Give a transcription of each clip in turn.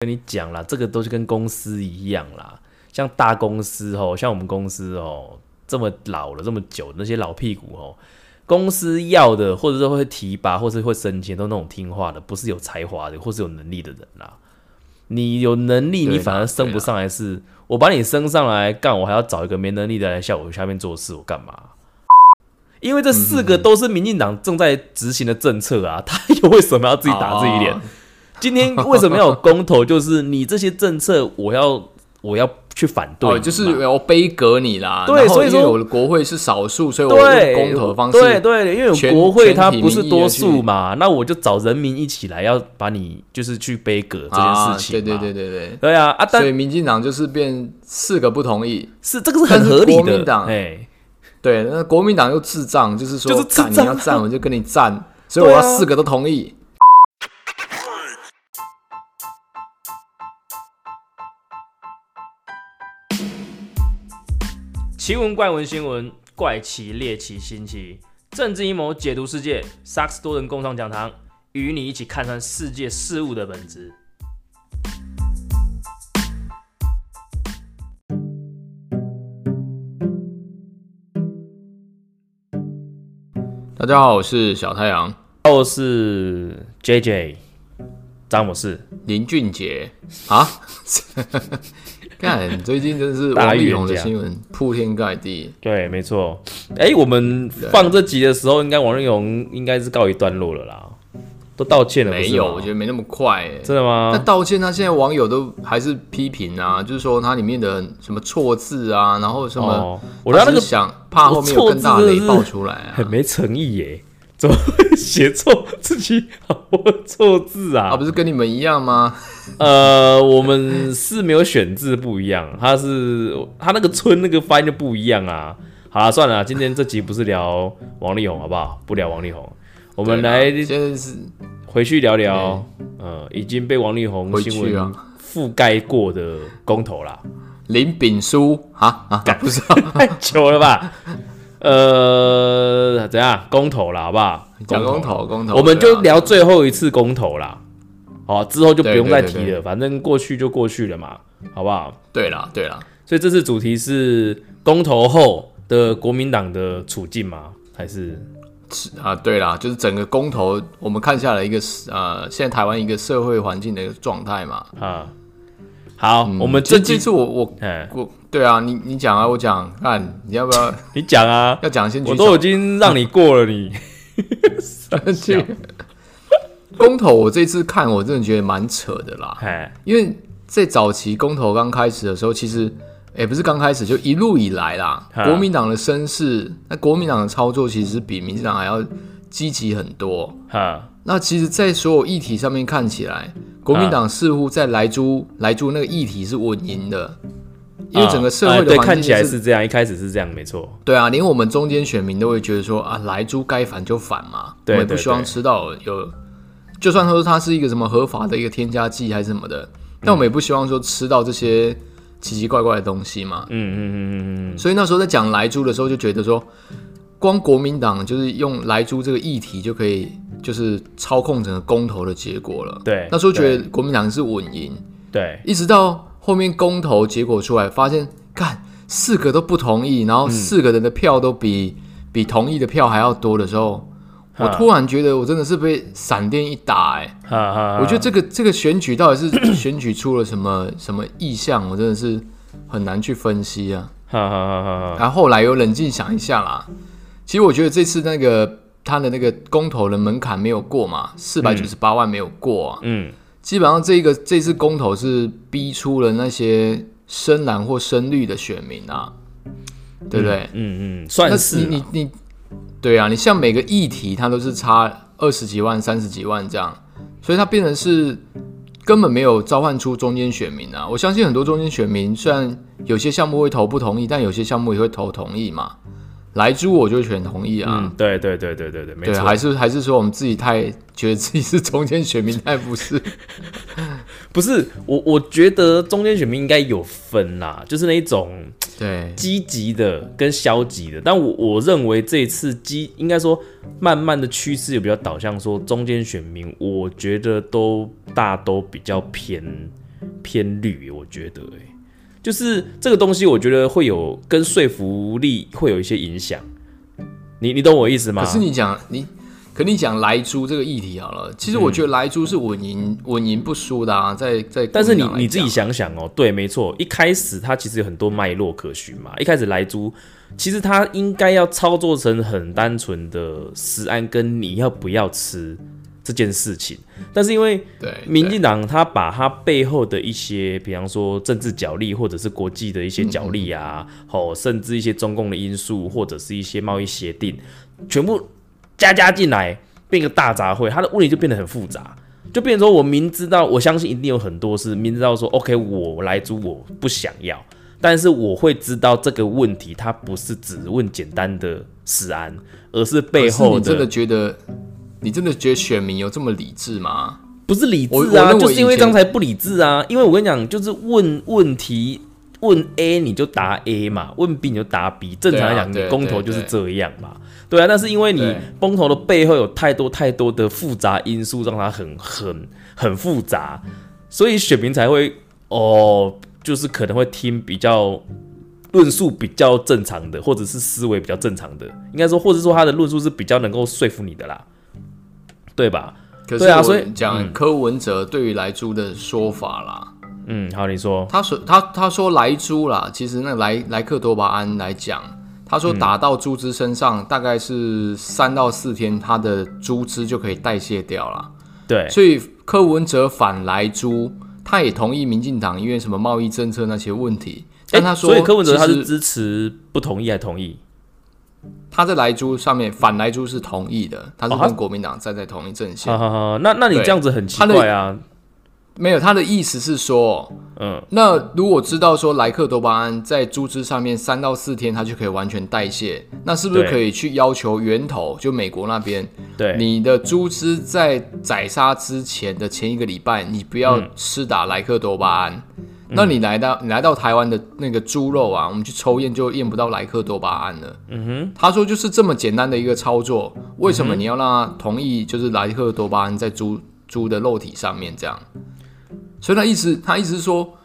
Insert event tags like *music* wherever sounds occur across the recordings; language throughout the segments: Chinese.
跟你讲啦，这个都是跟公司一样啦。像大公司哦，像我们公司哦，这么老了这么久，那些老屁股哦，公司要的或者是会提拔，或是会升迁，都那种听话的，不是有才华的，或是有能力的人啦。你有能力，你反而升不上来，是我把你升上来干，我还要找一个没能力的来下我下面做事，我干嘛？因为这四个都是民进党正在执行的政策啊，他又为什么要自己打自己脸？今天为什么要有公投？就是你这些政策，我要我要去反对，就是要背革你啦。对，所以说我的国会是少数，所以我用公投的方式。对对，因为国会它不是多数嘛，那我就找人民一起来，要把你就是去背革这件事情。对对对对对，对啊啊！所以民进党就是变四个不同意，是这个是很合理的。哎。对，那国民党又智障，就是说，你要站，我就跟你站，所以我要四个都同意。奇闻怪闻新闻，怪奇猎奇新奇，政治阴谋解读世界，萨克斯多人共创讲堂，与你一起看穿世界事物的本质。大家好，我是小太阳，我是 J J 詹姆士林俊杰啊！*laughs* 看最近真是王力宏的新闻铺天盖地。对，没错。哎，我们放这集的时候，应该王力宏应该是告一段落了啦。都道歉了没有？我觉得没那么快，真的吗？那道歉，他现在网友都还是批评啊，就是说他里面的什么错字啊，然后什么，我那个想怕后面有更大的雷爆出来，很没诚意耶，怎么会写错自己错字啊？啊，不是跟你们一样吗？呃，我们是没有选字不一样，他是他那个村那个发音就不一样啊。好了，算了，今天这集不是聊王力宏好不好？不聊王力宏。我们来，是回去聊聊，呃，已经被王力宏新闻覆盖过的公投啦。林炳书啊啊，不知道太久了吧？呃，怎样公投啦，好不好？讲公投，公投，我们就聊最后一次公投啦。好，之后就不用再提了，反正过去就过去了嘛，好不好？对了，对了，所以这次主题是公投后的国民党的处境吗？还是？啊，对啦，就是整个公投，我们看下来一个呃，现在台湾一个社会环境的一个状态嘛。啊，好，我们这这次我我我，对啊，你你讲啊，我讲，看你要不要？*laughs* 你讲啊，要讲先。我都已经让你过了，你 *laughs* 公投，我这次看，我真的觉得蛮扯的啦。因为在早期公投刚开始的时候，其实。也不是刚开始，就一路以来啦。国民党的声势，那国民党的操作其实比民进党还要积极很多。哈，那其实，在所有议题上面看起来，国民党似乎在莱猪莱猪那个议题是稳赢的，因为整个社会的看起来是这样，一开始是这样，没错。对啊，连我们中间选民都会觉得说啊，莱猪该反就反嘛，我们不希望吃到有，就算说它是一个什么合法的一个添加剂还是什么的，但我们也不希望说吃到这些。奇奇怪怪的东西嘛，嗯嗯嗯嗯嗯，所以那时候在讲莱猪的时候，就觉得说，光国民党就是用莱猪这个议题就可以，就是操控整个公投的结果了。对，那时候觉得国民党是稳赢。对，一直到后面公投结果出来，发现干四个都不同意，然后四个人的票都比比同意的票还要多的时候。我突然觉得，我真的是被闪电一打哎！我觉得这个这个选举到底是 *coughs* 选举出了什么什么意向，我真的是很难去分析啊。然后后来又冷静想一下啦，其实我觉得这次那个他的那个公投的门槛没有过嘛，四百九十八万没有过啊。嗯，基本上这个这次公投是逼出了那些深蓝或深绿的选民啊，对不对？嗯嗯，算是你你。对啊，你像每个议题，它都是差二十几万、三十几万这样，所以它变成是根本没有召唤出中间选民啊。我相信很多中间选民，虽然有些项目会投不同意，但有些项目也会投同意嘛。来猪我就选同意啊。嗯，对对对对对对，没错。还是还是说我们自己太觉得自己是中间选民，太不是。*laughs* 不是我，我觉得中间选民应该有分啦，就是那一种。对，积极的跟消极的，但我我认为这一次积应该说慢慢的趋势也比较导向说中间选民，我觉得都大都比较偏偏绿，我觉得、欸，就是这个东西，我觉得会有跟说服力会有一些影响。你你懂我意思吗？可是你讲你，可你讲莱猪这个议题好了，其实我觉得莱猪是稳赢稳赢不输的啊，在在但是你你自己想想哦，对，没错，一开始它其实有很多脉络可循嘛。一开始来猪，其实它应该要操作成很单纯的食安跟你要不要吃这件事情，但是因为民进党他把他背后的一些，比方说政治角力，或者是国际的一些角力啊，哦，甚至一些中共的因素，或者是一些贸易协定，全部加加进来，变一个大杂烩，他的问题就变得很复杂。就变成说，我明知道，我相信一定有很多是明知道说，OK，我来租我不想要，但是我会知道这个问题，它不是只问简单的食安，而是背后你真的觉得，你真的觉得选民有这么理智吗？不是理智啊，就是因为以前这样才不理智啊。因为我跟你讲，就是问问题问 A 你就答 A 嘛，问 B 你就答 B。正常来讲，你公投就是这样嘛，对啊。但是因为你对公投的背后有太多太多的复杂因素，让它很很很复杂，所以选民才会哦，就是可能会听比较。论述比较正常的，或者是思维比较正常的，应该说，或者说他的论述是比较能够说服你的啦，对吧？可是啊所以讲柯文哲对于莱猪的说法啦，嗯，好，你说，他说他他说莱猪啦，其实那莱莱克多巴胺来讲，他说打到猪只身上大概是三到四天，它的猪只就可以代谢掉了。对，所以柯文哲反莱猪，他也同意民进党因为什么贸易政策那些问题，但他说，所以柯文哲他是支持不同意还同意？他在莱猪上面反莱猪是同意的，他是跟国民党站在同一阵线。好好好，那那你这样子很奇怪啊，没有，他的意思是说，嗯，那如果知道说莱克多巴胺在猪只上面三到四天，它就可以完全代谢，那是不是可以去要求源头，就美国那边，对，你的猪只在宰杀之前的前一个礼拜，你不要嗯。施打莱克多巴胺。那你来到你来到台湾的那个猪肉啊，我们去抽验就验不到莱克多巴胺了。嗯哼，他说就是这么简单的一个操作，为什么你要让他同意就是莱克多巴胺在猪猪的肉体上面这样？所以他意思他意思是说，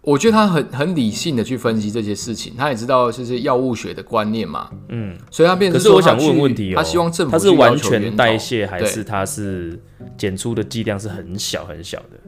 我觉得他很很理性的去分析这些事情，他也知道这些药物学的观念嘛。嗯，所以他变成可是我想问问题哦，他希望政府他是完全代谢，还是他是检出的剂量是很小很小的？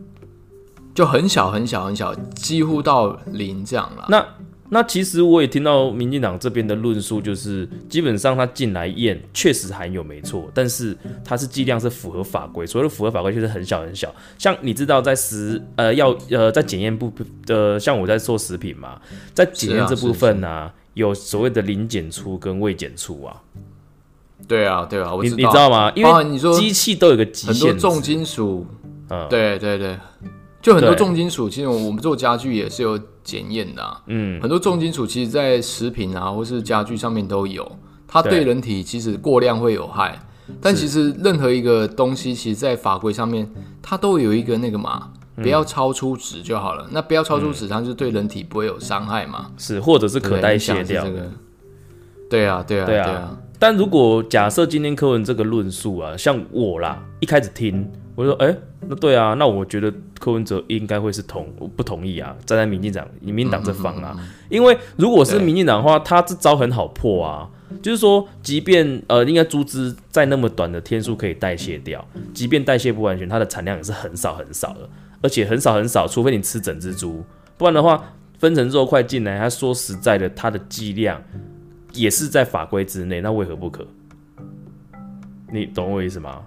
就很小很小很小，几乎到零这样了。那那其实我也听到民进党这边的论述，就是基本上他进来验确实含有没错，但是它是剂量是符合法规，所谓的符合法规就是很小很小。像你知道在食呃要呃在检验部呃，像我在做食品嘛，在检验这部分呢、有所谓的零检出跟未检出啊，对啊，对啊，我你。你知道吗？因为你说机器都有个极很多限，重金属，嗯对对对，就很多重金属，其实我们做家具也是有检验的、啊。嗯，很多重金属其实，在食品啊或是家具上面都有，它对对人体其实过量会有害。但其实任何一个东西，其实在法规上面，它都有一个那个嘛，嗯不要超出值就好了。那不要超出值，它就对人体不会有伤害嘛，是或者是可代谢掉这。个。对啊，对啊，对啊对啊，但如果假设今天柯文这个论述啊，像我啦，一开始听我就说，哎、那对啊，那我觉得柯文哲应该会是同不同意啊，站在民进党、民进党这方啊，因为如果是民进党的话，他这招很好破啊，就是说，即便呃，应该猪只在那么短的天数可以代谢掉，即便代谢不完全，它的产量也是很少很少的，而且很少很少，除非你吃整只猪，不然的话，分成肉块进来，他说实在的，它的剂量也是在法规之内，那为何不可？你懂我意思吗？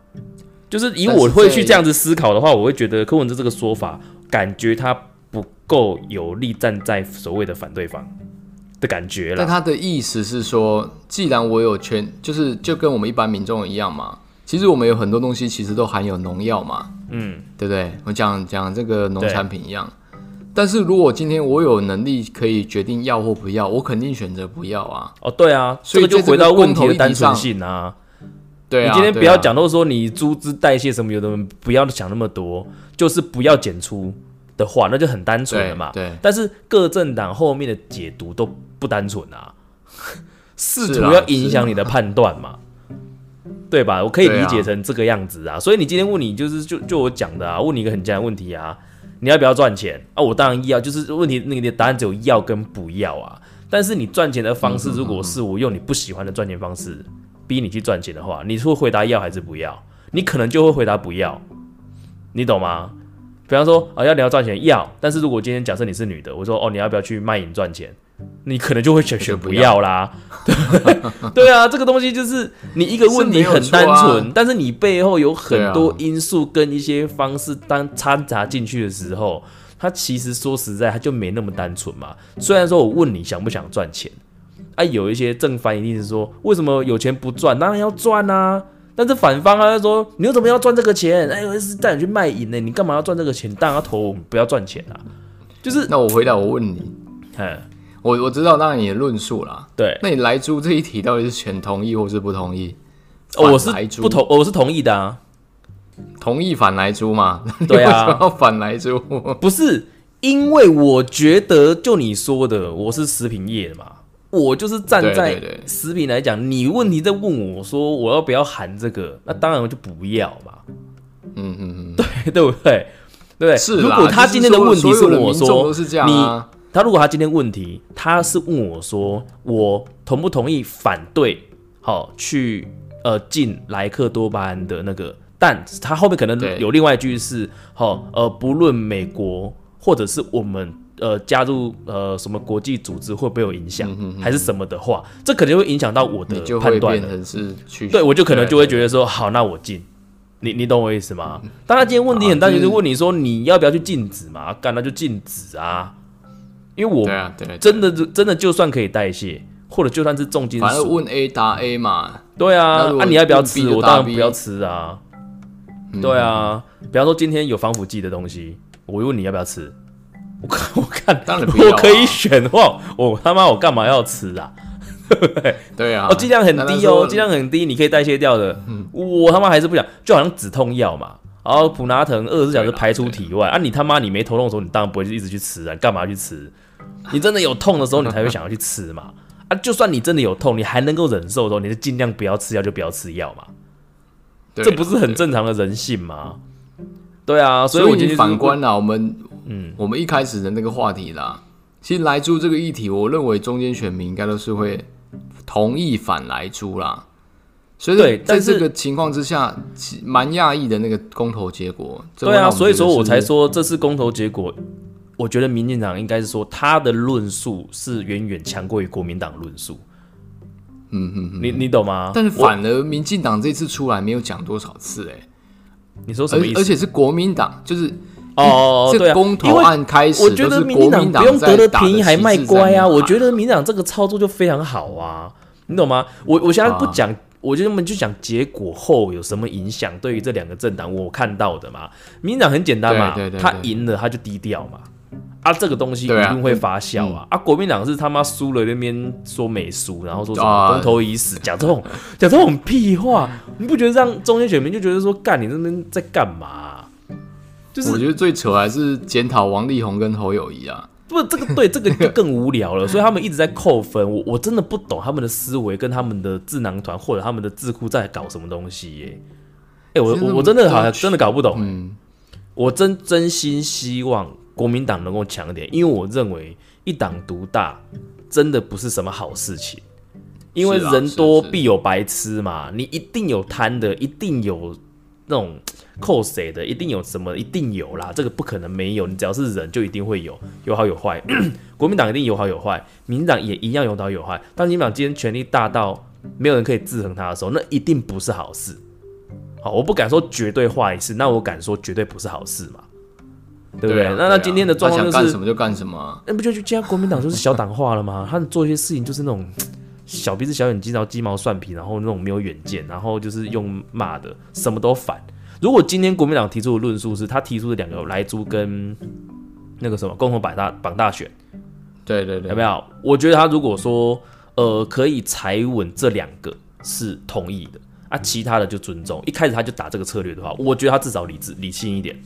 就是以我会去这样子思考的话，我会觉得柯文哲这个说法，感觉他不够有力站在所谓的反对方的感觉了。但他的意思是说，既然我有权，就是就跟我们一般民众一样嘛。其实我们有很多东西其实都含有农药嘛，嗯，对不对？我讲讲这个农产品一样。但是如果今天我有能力可以决定要或不要，我肯定选择不要啊。哦，对啊，所以就回到问题的单纯性啊。对啊，你今天不要讲到说你猪只代谢什么，有的人不要想那么多，就是不要检出的话，那就很单纯了嘛。对对但是各政党后面的解读都不单纯啊，*laughs* 试图要影响你的判断嘛，对吧？我可以理解成这个样子啊。所以你今天问你就是就就我讲的啊，问你一个很简单的问题啊，你要不要赚钱啊？我当然要，就是问题，那个的答案只有要跟不要啊。但是你赚钱的方式，如果是我用你不喜欢的赚钱方式逼你去赚钱的话，你是会回答要还是不要？你可能就会回答不要，你懂吗？比方说啊，要你要赚钱要，但是如果今天假设你是女的，我说哦，你要不要去卖淫赚钱？你可能就会选选不要啦。*laughs* 对啊，这个东西就是你一个问题很单纯，但是你背后有很多因素跟一些方式当掺杂进去的时候，它其实说实在，它就没那么单纯嘛。虽然说我问你想不想赚钱，啊，有一些正反一定是说为什么有钱不赚？当然要赚啊。但是反方啊，说你为什么要赚这个钱？哎，是带你去卖淫呢？你干嘛要赚这个钱？当然要投，不要赚钱啊。就是那我回答，我问你，嗯。我我知道那你的论述啦。对，那你来租这一题到底是选同意或是不同意？我是不同，我是同意的啊。同意反来租嘛？*laughs* 对啊，*laughs* 要反来租？不是，因为我觉得就你说的，我是食品业的嘛，我就是站在食品来讲，你问题在问我说我要不要含这个，那当然我就不要嘛。嗯嗯嗯，对 *laughs* 对不对？对，是。如果他今天的问题是我说是这样你。他如果他今天问题，他是问我说，我同不同意反对，好去呃进莱克多巴胺的那个，但他后面可能有另外一句是，好呃不论美国或者是我们呃加入呃什么国际组织会不会有影响，还是什么的话，这可能会影响到我的判断的。是去对我就可能就会觉得说，好，那我进，你你懂我意思吗？当然今天问题很单纯，就问你说你要不要去禁止嘛？干那就禁止啊。因为我真的真的就算可以代谢，或者就算是重金属，反正问 A 答 A 嘛。对啊，那你要不要吃？我当然不要吃啊。对啊，比方说今天有防腐剂的东西，我问你要不要吃？我看我看，当然我可以选的话，我他妈我干嘛要吃啊？*laughs* 对不对？对啊，哦，剂量很低哦，剂量很低，你可以代谢掉的。我他妈还是不想，就好像止痛药嘛。然后普拿疼二十四小时排出体外啊，你他妈你没头痛的时候，你当然不会一直去吃啊，干嘛去吃？*laughs* 你真的有痛的时候，你才会想要去吃嘛？啊，就算你真的有痛，你还能够忍受的时候，你就尽量不要吃药，就不要吃药嘛。这不是很正常的人性吗？对啊，所以我你反观了我们，嗯，我们一开始的那个话题啦，其实来猪这个议题，我认为中间选民应该都是会同意反来猪啦。所以在这个情况之下，蛮讶异的那个公投结果。对啊，所以说我才说这次公投结果。我觉得民进党应该是说他的论述是远远强过于国民党论述。嗯嗯，你你懂吗？但是反而民进党这次出来没有讲多少次哎，你说什么意思？而且是国民党，就是哦，*laughs* 这公投案开始，我觉得民进党不用得了便宜还卖乖啊。我觉得民进党这个操作就非常好啊，你懂吗？我我现在不讲，我觉得我们就讲结果后有什么影响对于这两个政党，我看到的嘛。民进党很简单嘛，他赢了他就低调嘛。啊，这个东西一定会发酵啊！啊，国民党是他妈输了那边说没输，然后说什么公投已死，讲这种讲这种屁话，你不觉得让中间选民就觉得说干你那边在干嘛？就是我觉得最扯还是检讨王力宏跟侯友谊啊！不，这个对这个就更无聊了，所以他们一直在扣分。我我真的不懂他们的思维跟他们的智囊团或者他们的智库在搞什么东西耶！哎，我我我真的好像真的搞不懂。嗯，我真真心希望。国民党能够强点，因为我认为一党独大真的不是什么好事情，因为人多必有白痴嘛，你一定有贪的，一定有那种扣谁的，一定有什么，一定有啦，这个不可能没有，你只要是人就一定会有，有好有坏。*clears throat* 国民党一定有好有坏，民进党也一样有好有坏。当民进党今天权力大到没有人可以制衡他的时候，那一定不是好事。好，我不敢说绝对坏事，那我敢说绝对不是好事嘛。对不对？那那今天的状况就是干什么就干什么，那不就就加国民党就是小党化了吗？*laughs* 他做一些事情就是那种小鼻子小眼睛，然后鸡毛蒜皮，然后那种没有远见，然后就是用骂的，什么都反。如果今天国民党提出的论述是他提出的两个来租跟那个什么共同百大绑大选，对对对，有没有？我觉得他如果说呃可以踩稳这两个是同意的啊，其他的就尊重。一开始他就打这个策略的话，我觉得他至少理智理性一点。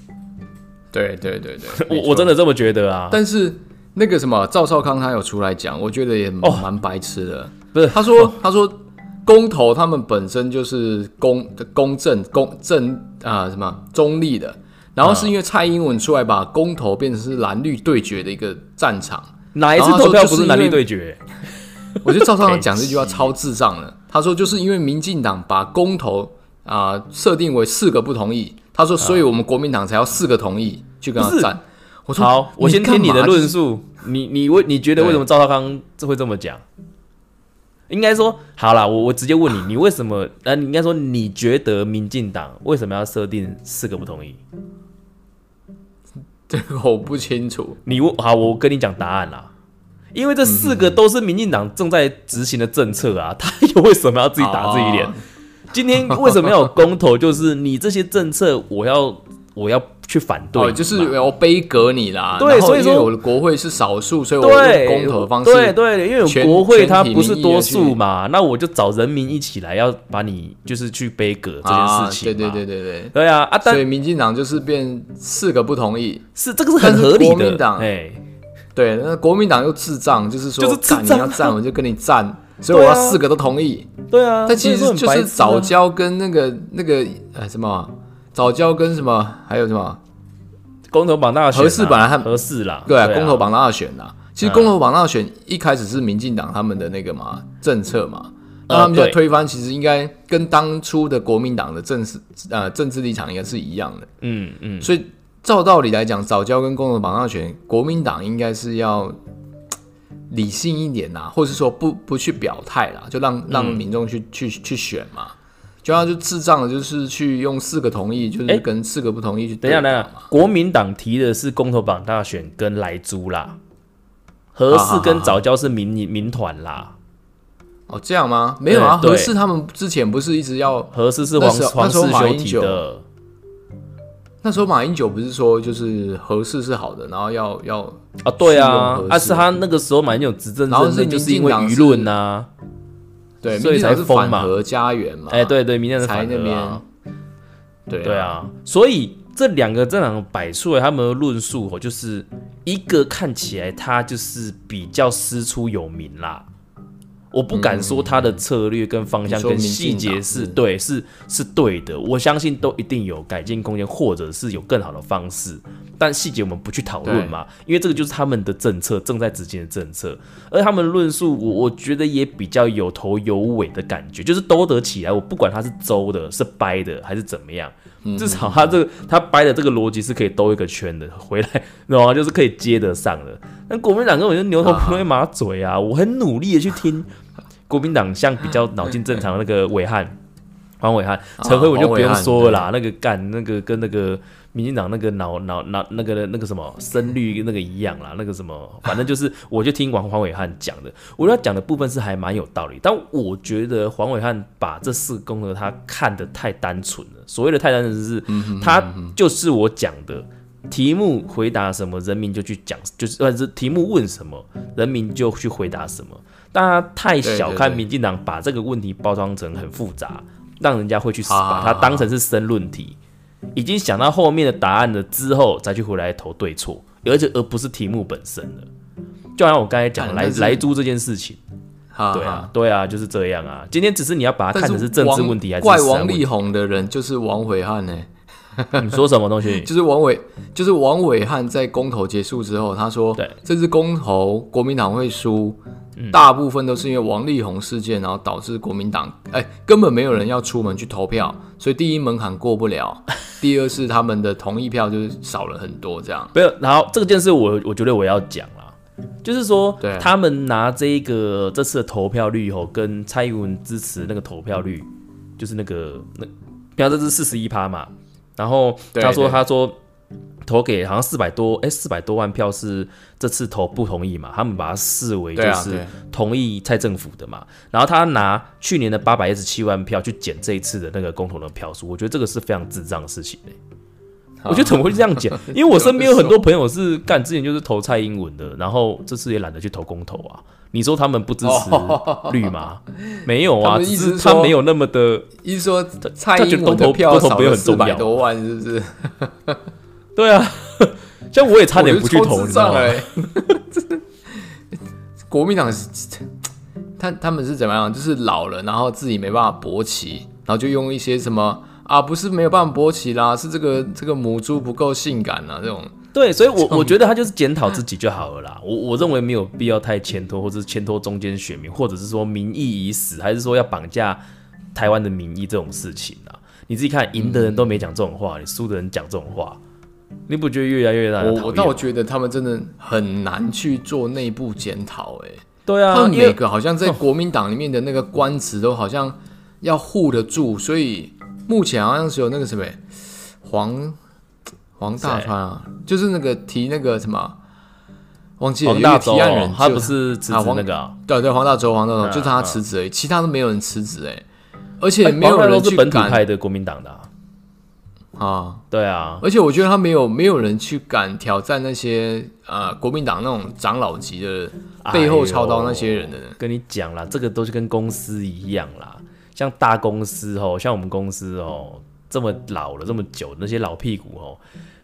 对对对对，*laughs* 我我真的这么觉得啊。但是那个什么赵少康他有出来讲，我觉得也蛮白痴的。不是，他说他说公投他们本身就是公公正公正啊什么中立的，然后是因为蔡英文出来把公投变成是蓝绿对决的一个战场。哪一次投票不是男说就是因为女对决？我觉得赵少康讲这句话超智障的。他说就是因为民进党把公投啊、设定为四个不同意，他说所以我们国民党才要四个同意去跟他战。我说好，我先听你的论述。你你为你觉得为什么赵少康这会这么讲？应该说好啦，我我直接问你，你为什么？呃，你应该说你觉得民进党为什么要设定四个不同意？这个我不清楚。你问好，我跟你讲答案啦。因为这四个都是民进党正在执行的政策啊，*laughs* 他又为什么要自己打自己脸？哦今天为什么要有公投？就是你这些政策，我要我要去反对，哦，就是我要背革你啦。对所以说我的国会是少数，所以我对用公投的方式。对对，因为全国会它不是多数嘛，那我就找人民一起来，要把你就是去背革这件啊，事情、对对对，对对。对啊啊！但所以民进党就是变四个不同意，是这个是很合理的国民，党哎，对，那国民党又智障，就是说，就是智障啊你要站我就跟你站，所以我要四个都同意。对啊，但其实就是早教跟那个那个呃什么早教跟什么还有什么公投榜大选啊合适本来他合适啦，对啊，啊公投榜大选呐。其实嗯公投榜大选一开始是民进党他们的那个嘛政策嘛，那他们现在推翻，其实应该跟当初的国民党的政治呃政治立场应该是一样的。嗯嗯，所以照道理来讲，早教跟公投榜大选，国民党应该是要理性一点呐、或是说不不去表态啦，就让让嗯民众去、去去选嘛。就他就智障的，就是去用四个同意，就是哎跟四个不同意去等一下，等一下，国民党提的是公投榜大选跟莱猪啦，合适跟早教是民民团啦，哦，这样吗？没有啊，对。合适他们之前不是一直要合适是黄黄世那时候马修提英九的，那时候马英九不是说就是合适是好的，然后要要啊，对啊啊是他那个时候马英九执政然后是，就是因为舆论呐，对，所以才封嘛。反核家园嘛，哎，对对，明天是才那反核啊。边，对对，啊，所以这两个这两个摆出来他们的论述哦，就是一个看起来他就是比较师出有名啦。我不敢说他的策略跟方向跟细节是是对，是是对的。我相信都一定有改进空间，或者是有更好的方式。但细节我们不去讨论嘛，因为这个就是他们的政策正在执行的政策，而他们论述我我觉得也比较有头有尾的感觉，就是兜得起来。我不管他是周的、是掰的还是怎么样，至少他这个他掰的这个逻辑是可以兜一个圈的回来，知道吗？就是可以接得上的。但国民党根本就牛头不对马嘴啊！我很努力的去听国民党像比较脑筋正常的那个伟汉。黄伟汉、陈辉，我就不用说了啦，那个干那个跟那个民进党那个脑脑脑那个那个什么声律那个一样啦，那个什么，反正就是 *laughs* 我就听王黄伟汉讲的，我觉得他讲的部分是还蛮有道理，但我觉得黄伟汉把这四个功能他看得太单纯了，所谓的太单纯是，他就是我讲的。题目回答什么，人民就去讲，就是呃，是题目问什么，人民就去回答什么。大家太小看民进党把这个问题包装成很复杂，让人家会去把它当成是申论题，已经想到后面的答案了之后，再去回来投对错，而且而不是题目本身了。就好像我刚才讲来来租这件事情，对啊，，对啊，就是这样啊。今天只是你要把它看成是政治问题还是怪王力宏的人就是王伟汉呢、*laughs* 你说什么东西？就是王伟，就是王伟汉在公投结束之后，他说，对。这次公投国民党会输，嗯。大部分都是因为王力宏事件，然后导致国民党，哎、根本没有人要出门去投票，所以第一门槛过不了，*laughs* 第二是他们的同意票就是少了很多，这样，没有，然后这件事我我觉得我要讲了，就是说对。他们拿这一个这次的投票率吼，跟蔡英文支持那个投票率，就是那个那，比方这是四十一趴嘛，然后他说他说投给好像四百多哎四百多万票是这次投不同意嘛，他们把它视为就是同意蔡政府的嘛，然后他拿去年的八百一十七万票去减这一次的那个共同的票数，我觉得这个是非常智障的事情、欸 *laughs* 我觉得怎么会这样讲？*laughs* 因为我身边有很多朋友是干之前就是投蔡英文的，然后这次也懒得去投公投啊。你说他们不支持绿吗？*laughs* 没有啊，他没有那么的意思说蔡英文的投票少有了四百很重要多万，是不是？对啊。像我也差点不去投，你知道吗？国民党是，他他们是怎么样？就是老了，然后自己没办法勃起，然后就用一些什么啊，不是没有办法勃起啦，是这个这个母猪不够性感啊，这种。对，所以我我觉得他就是检讨自己就好了啦。我我认为没有必要太牵拖，或者是牵拖中间选民，或者是说民意已死，还是说要绑架台湾的民意这种事情啊。你自己看，赢的人都没讲这种话，你输的人讲这种话，你不觉得越来越让人讨厌？但我觉得他们真的很难去做内部检讨，哎，对啊，他们每个好像在国民党里面的那个官职都好像要护得住，所以目前好像是有那个什么黄。黄大川啊，就是那个提那个什么，忘记了。黄大提案人他不是辞职那个？对对，黄大洲，黄大洲，就是他辞职而已，其他都没有人辞职哎，而且没有人去本土派的国民党的啊，对啊，而且我觉得他没有没有人去敢挑战那些呃国民党那种长老级的背后操刀那些人的。跟你讲啦，这个都是跟公司一样啦，像大公司哦，像我们公司哦，这么老了这么久，那些老屁股哦。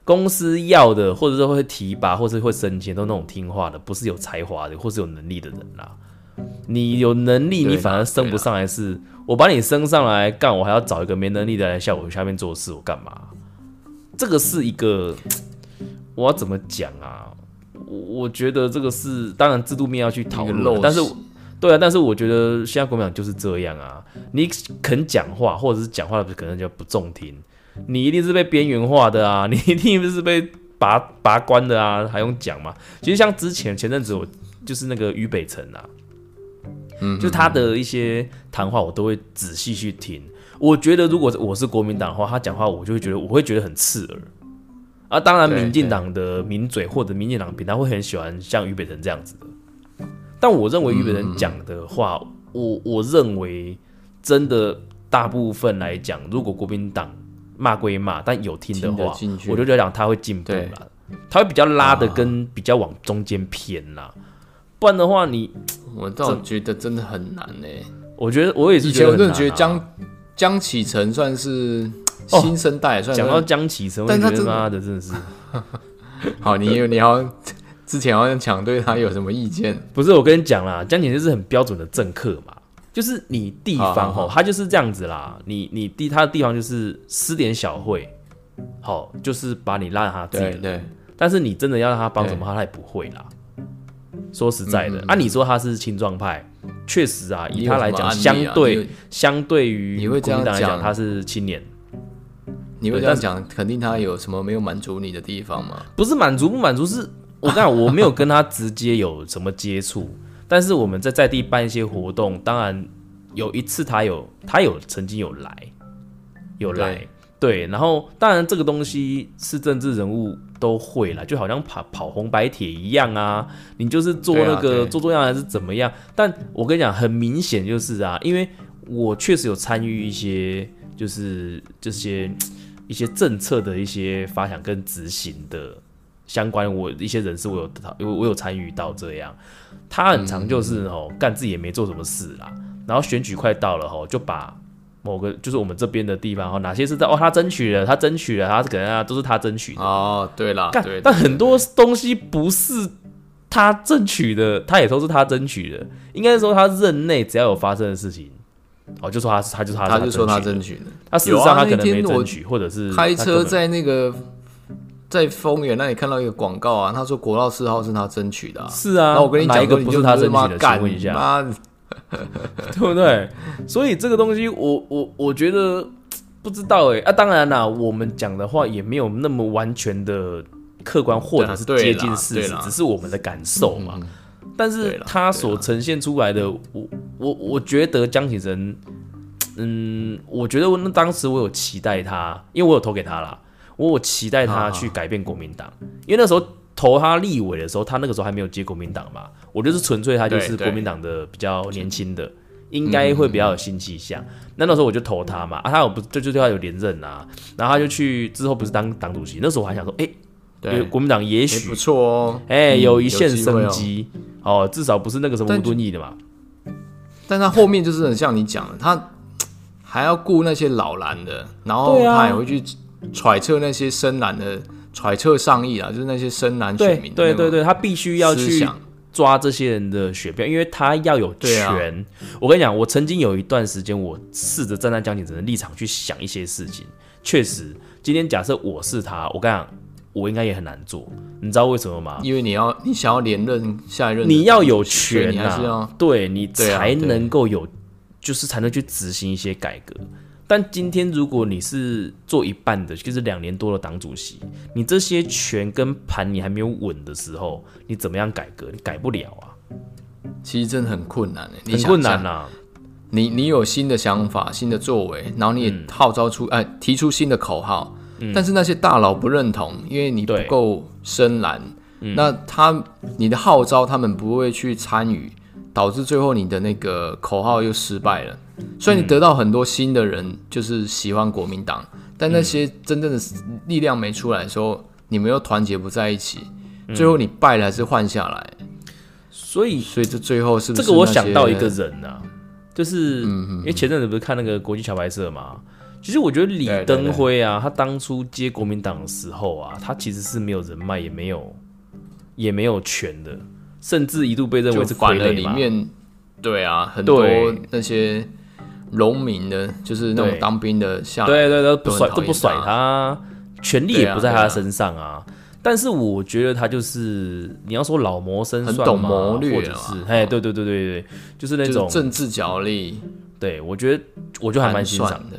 公司要的，或者说会提拔，或是会升迁，都那种听话的，不是有才华的，或是有能力的人啦。你有能力，你反而升不上来。是我把你升上来干，我还要找一个没能力的来下我下面做事，我干嘛？这个是一个，我要怎么讲啊？我觉得这个是，当然制度面要去讨论，但是对啊，但是我觉得现在国民党就是这样啊。你肯讲话，或者是讲话的可能就不中听。你一定是被边缘化的啊！*laughs* 你一定是被拔拔关的啊！还用讲吗？其实像之前前阵子我就是那个于北辰啊，嗯，就他的一些谈话我都会仔细去听。我觉得如果我是国民党的话，他讲话我就会觉得我会觉得很刺耳。啊，当然民进党的名嘴或者民进党平常会很喜欢像俞北辰这样子的。但我认为日本人讲的话，我我认为真的大部分来讲，如果国民党。骂归骂，但有听的话，我就觉得讲他会进步了，他会比较拉的跟比较往中间偏啦，不然的话你，我倒觉得真的很难呢。我觉得我也是，以前我真的觉得江江启程算是新生代，算讲到江启程，但他妈的真的是，*laughs* 好，你你要之前好像讲对他有什么意见？不是，我跟你讲啦，江姐就是很标准的政客嘛。就是你地方吼，他就是这样子啦。你你地他的地方就是私点小会，好，就是把你拉他自己。对。但是你真的要让他帮什么，他也不会啦。说实在的，啊，你说他是青壮派，确实啊，以他来讲，相对相对于国民党来讲，他是青年。你会这样讲，肯定他有什么没有满足你的地方吗？不是满足不满足，是我讲我没有跟他直接有什么接触。但是我们在在地办一些活动，当然有一次他有他有曾经有来，有来对，然后当然这个东西是政治人物都会啦，就好像跑跑红白帖一样啊，你就是做那个做做样还是怎么样？但我跟你讲，很明显就是啊，因为我确实有参与一些就是这些 *tsk* 一些政策的一些发想跟执行的相关，我一些人士我有因为我有参与到这样。他很常就是哦，干自己也没做什么事啦，然后选举快到了吼，就把某个就是我们这边的地方哦，哪些是在哦他争取了，他争取了，他可能啊都是他争取的。哦，对了，干，但很多东西不是他争取的，他也都是他争取的，应该说他任内只要有发生的事情，哦就说他是他就是他，他就说他争取的，他事实上他可能没争取，或者是开车在那个。在丰原那里看到一个广告啊，他说国道四号是他争取的，是啊，那我跟你讲，一个不是他争取的？请问一下，*laughs* 对不对？所以这个东西，我我我觉得 *tsk* 不知道哎啊，当然啦，我们讲的话也没有那么完全的客观或者是接近事实，只是我们的感受嘛。但是他所呈现出来的，我我我觉得江启臣，嗯，我觉得那当时我有期待他，因为我有投给他了。我期待他去改变国民党，因为那时候投他立委的时候，他那个时候还没有接国民党嘛。我就是纯粹他就是国民党的比较年轻的，应该会比较有新气象。那那时候我就投他嘛，啊，他有不就就对他有连任啊，然后他就去之后不是当党主席，那时候我还想说，哎，对，国民党也许不错哦，哎，有一线生机哦，至少不是那个什么吴敦义的嘛。但他后面就是很像你讲的，他还要顾那些老蓝的，然后他也会去。揣测那些深蓝的揣测上意啊，就是那些深蓝选民。对对对，他必须要去抓这些人的选票，因为他要有权。我跟你讲，我曾经有一段时间，我试着站在江景成的立场去想一些事情。确实，今天假设我是他，我跟你讲，我应该也很难做。你知道为什么吗？因为你要你想要连任下一任，你要有权啊，对你才能够有，就是才能去执行一些改革。但今天如果你是做一半的，就是两年多的党主席，你这些权跟盘你还没有稳的时候，你怎么样改革？你改不了啊，其实真的很困难很困难啊。你你有新的想法、新的作为，然后你也嗯号召出哎、提出新的口号，但是那些大佬不认同，因为你不够深蓝，那他你的号召他们不会去参与，导致最后你的那个口号又失败了。虽然你得到很多新的人，就是喜欢国民党，但那些真正的力量没出来的时候，你们又团结不在一起，嗯。最后你败了还是换下来，所以所以这最后是不这个我想到一个人啊，就是嗯因为前阵子不是看那个国际桥牌社嘛，其实我觉得李登辉啊，他当初接国民党的时候啊，他其实是没有人脉，也没有也没有权的，甚至一度被认为是反了傀儡嘛。里面，对啊，很多那些农民的，就是那种当兵的下来，对对对，不甩都不甩他。他，权力也不在他身上啊。但是我觉得他就是你要说老谋深算很懂谋略或者啊是哎，对对对对对，就是那就是种政治角力，对我觉得我就还蛮欣赏。的。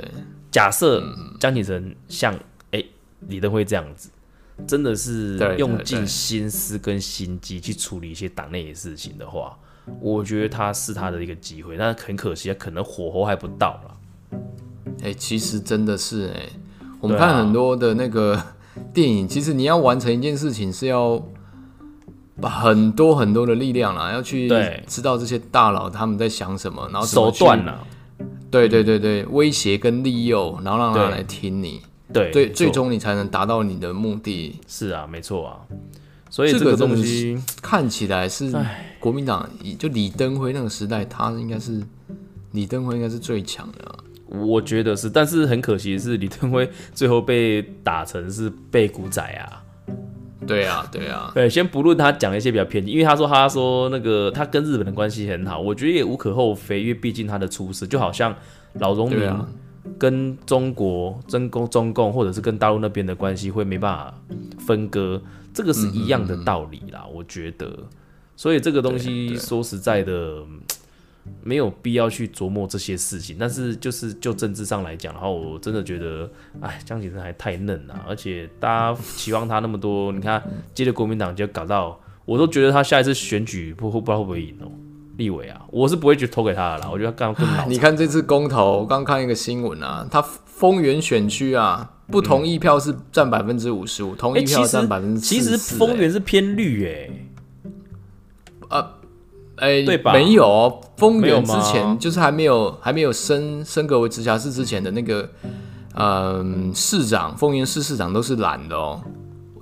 假设嗯。江启臣像哎、李登辉这样子，真的是用尽心思跟心机去处理一些党内的事情的话，我觉得他是他的一个机会。但很可惜，他可能火候还不到了。哎、其实真的是哎、我们看很多的那个 *laughs* 电影，其实你要完成一件事情是要把很多很多的力量啦，要去知道这些大佬他们在想什么，然后手段啦，对对对对，威胁跟利诱，然后让他来听你，对，最最终你才能达到你的目的。是啊，没错啊。所以这这个东西，看起来是国民党，就李登辉那个时代，他应该是李登辉应该是最强的啊、我觉得是，但是很可惜的是，李登辉最后被打成是被古仔啊。对啊，对啊，对，先不论他讲一些比较偏激，因为他说他说那个他跟日本的关系很好，我觉得也无可厚非，因为毕竟他的出身就好像老农民跟中国、中共、中共或者是跟大陆那边的关系会没办法分割，这个是一样的道理啦，我觉得。所以这个东西说实在的，嗯没有必要去琢磨这些事情。但是就是就政治上来讲，然后我真的觉得，哎，江启臣还太嫩了，而且大家期望他那么多，你看接着国民党就搞到，我都觉得他下一次选举不不知道会不会赢哦。立委啊，我是不会去投给他的啦，我觉得他刚刚更老你看这次公投，我刚看一个新闻啊，他丰原选区啊，不同意票是占百分之五十五，同哎、意票占百分之其实丰原是偏绿哎、哎，对吧？没有哦，丰原之前就是还没有还没有升升格为直辖市之前的那个，嗯、市长丰原市市长都是蓝的哦。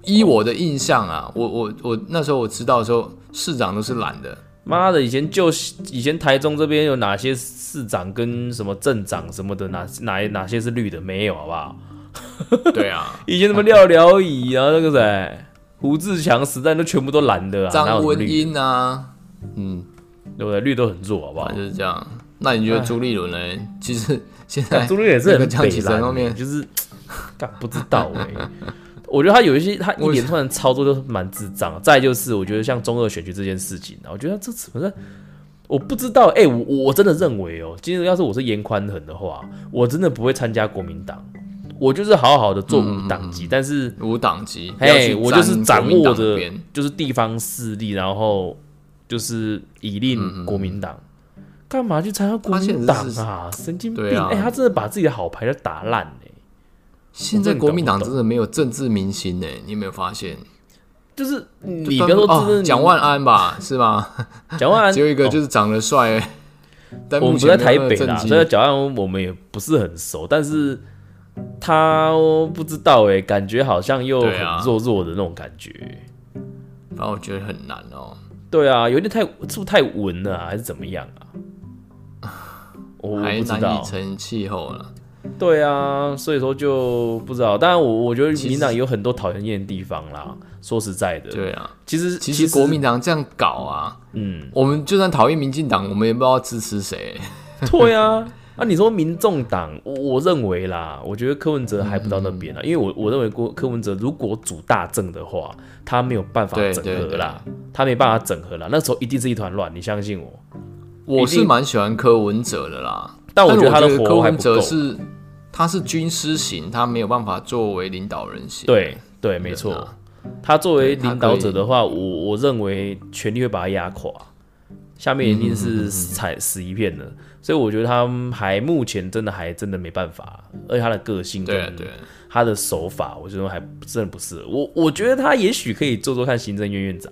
依我的印象啊，我我我那时候我知道的时候，市长都是蓝的。妈的，以前就以前台中这边有哪些市长跟什么镇长什么的，哪哪哪些是绿的？没有，好不好？对啊，*laughs* 以前什么廖辽乙啊，那个谁胡志强时代都全部都蓝的啊，张？文英啊，嗯，对不对？绿都很弱，好不好就是这样。那你觉得朱立伦呢？其实现在朱立伦也是那个很北蓝方面欸，就是不知道哎、*laughs* 我觉得他有一些他一我连串的操作都蛮智障的。再就是我觉得像中二选举这件事情啊，我觉得这怎么在我不知道哎、我我真的认为哦、今天要是我是严宽恒的话，我真的不会参加国民党，我就是好好的做无党籍，但是无党籍，不要嘿，去我就是掌握着就是地方势力，然后就是以嗯令国民党。干嘛去参加国民党啊？神经病！哎、他真的把自己的好牌都打烂哎、现在国民党真的没有政治明星呢，你有没有发现？就是你不要说哦真的蒋万安吧，是吗？*laughs* 蒋万安只有一个哦就是长得帅，*laughs* 但我们不在台北啦，所以蒋万安我们也不是很熟，但是他不知道哎、感觉好像又很弱弱的那种感觉。反正我觉得很难哦。对啊，有点太是不是太文了、啊，还是怎么样啊？*laughs* 我我还难知道。成气候了。对啊，所以说就不知道。当然我我觉得民进党有很多讨人厌的地方啦。说实在的，对啊，其实其实国民党这样搞啊，嗯，我们就算讨厌民进党，我们也不知道支持谁。*laughs* 对啊。那、你说民众党，我我认为啦，我觉得柯文哲还不到那边啦，因为我我认为郭柯文哲如果主大政的话，他没有办法整合啦，他没办法整合啦，那时候一定是一团乱，你相信我。我是蛮喜欢柯文哲的啦，是但我觉得他的柯文活还不够。哲是他是军师型，他没有办法作为领导人型。对对，没错。他作为领导者的话，我我认为权力会把他压垮，下面一定是踩死一片的。所以我觉得他还目前真的还真的没办法，而且他的个性跟对对，他的手法，我觉得还真的不适合。我我觉得他也许可以做做看行政院院长，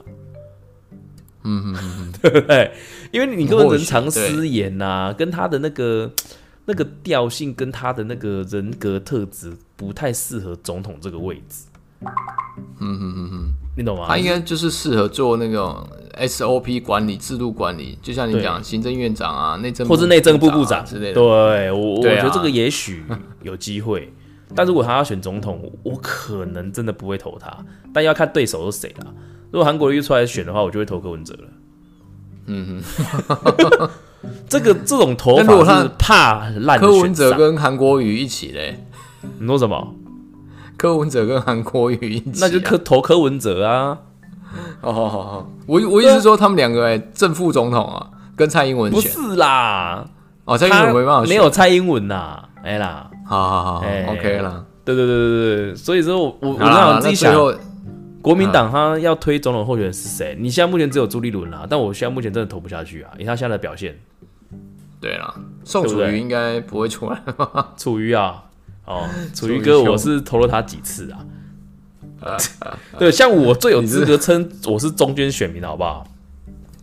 嗯嗯嗯，对不对？因为你根本人常失言呐、跟他的那个那个调性跟他的那个人格特质不太适合总统这个位置。嗯嗯嗯嗯，你懂吗？他应该就是适合做那种 SOP 管理、制度管理，就像你对讲行政院长啊、内政或是内政部部长啊之类的。对我，我觉得这个也许有机会，但如果他要选总统，我可能真的不会投他，但要看对手是谁啦。如果韩国瑜出来选的话，我就会投柯文哲了。嗯哼，*laughs* 这个这种投但如果他法是怕烂柯文哲。跟韩国瑜一起嘞，你说什么？柯文哲跟韩国瑜一起啊、那就柯投柯文哲啊，哦，好好好，我我意思是说他们两个哎、正副总统啊，跟蔡英文选。不是啦，哦，蔡英文没办法选，没有蔡英文呐，哎啦，好好好，OK 啦。对对对对对，所以说我我我好啦让你自己想，那最后国民党他要推总统候选人是谁？你现在目前只有朱立伦啦，但我现在目前真的投不下去啊，以他现在的表现，对啦，宋楚瑜应该不会出来吧？楚瑜啊，哦，楚 *laughs* 楚瑜瑜哥，我是投了他几次啊？*laughs* 对，像我最有资格称我是中间选民，好不好？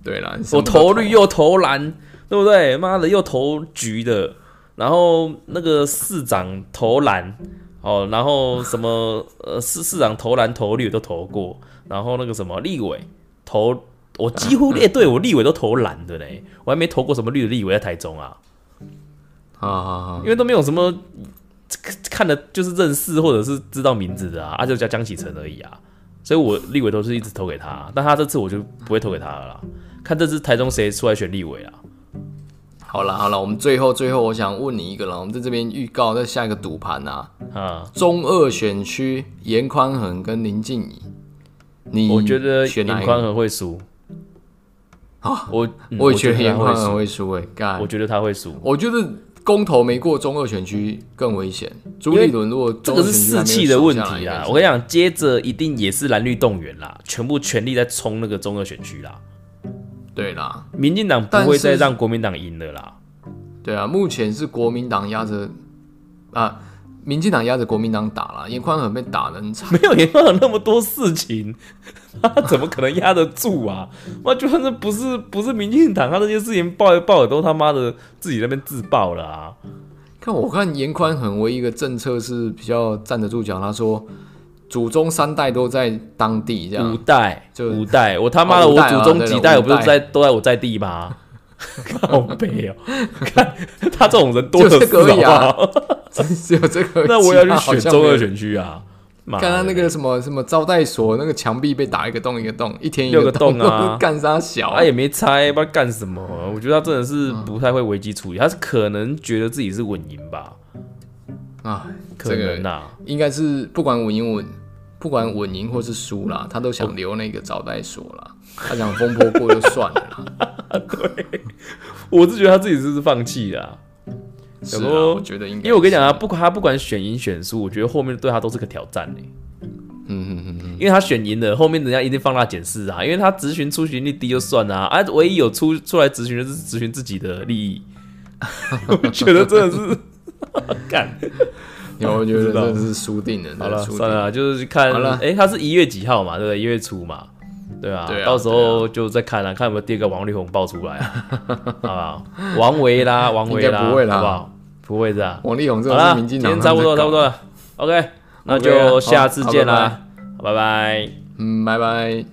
对啦，我投绿又投蓝，对不对？妈的，又投橘的，然后那个市长投蓝，哦，然后什么呃市市长投蓝投绿都投过，然后那个什么立委投，我几乎列队我立委都投蓝的嘞，我还没投过什么绿的立委在台中啊，好好好因，为都没有什么看的，就是认识或者是知道名字的啊，啊就叫江启臣而已啊，所以我立委都是一直投给他，但他这次我就不会投给他了啦，看这次台中谁出来选立委啊。好了好了，我们最后最后我想问你一个了，我们在这边预告在下一个赌盘啊，啊，中二选区严宽恒跟林静怡，你我觉得？严宽恒会输啊我嗯我也觉得他严宽恒输，会输诶，干我，觉得他会输。我觉得公投没过中二选区更危险。朱立伦如果这个是士气的问题啦，啦，我跟你讲，接着一定也是蓝绿动员啦，全部全力在冲那个中二选区啦。对啦，民进党不会再让国民党赢了啦。对啊，目前是国民党压着啊，民进党压着国民党打了，严宽很被打得很惨。没有严宽很那么多事情，*laughs* 他怎么可能压得住啊？那就算是不是不是民进党，他这些事情爆一爆也都他妈的自己那边自爆了啊！看我看严宽很唯一一个政策是比较站得住脚，他说祖宗三代都在当地这样五，代，就五代，我他妈的，我祖宗几代，我不是在都在我在地吗？*laughs* 靠背哦，看 *laughs* 他这种人多的就是这个而已啊好不好 *laughs* 只有这个。那我也要去选中二选区啊！看他那个什么什么招待所那个墙壁被打一个洞一个洞，一天一六个洞洞啊干啥小啊他也没猜，不知道干什么。我觉得他真的是不太会危机处理，他是可能觉得自己是稳赢吧，啊，可这个能啊。应该是不管稳赢稳，不管稳赢或是输啦，他都想留那个招待所啦。他想风波过就算了啦，*laughs* 我是觉得他自己是不是放弃了啊、是啊，我觉得应该，因为我跟你讲啊，，不管他不管选赢选输，我觉得后面对他都是个挑战呢、嗯嗯嗯嗯，因为他选赢了，后面人家一定放大检视啊，因为他咨询出勤率低就算了啊，啊唯一有出出来咨询的是咨询自己的利益，*laughs* 我觉得真的是 *laughs* 干。*laughs* 有我觉得不知道这是输定了，好了，算了，就是看哎、他是一月几号嘛，对不对？一月初嘛，对啊，到时候就再看了，看有没有第二个王力宏爆出来啊，*laughs* 好不好？王维啦，*laughs* 王维啦，不会啦好不好？不会的啊。王力宏这是民进党今天差不多，差不多了，，OK，那就下次见啦，拜拜。嗯，拜拜。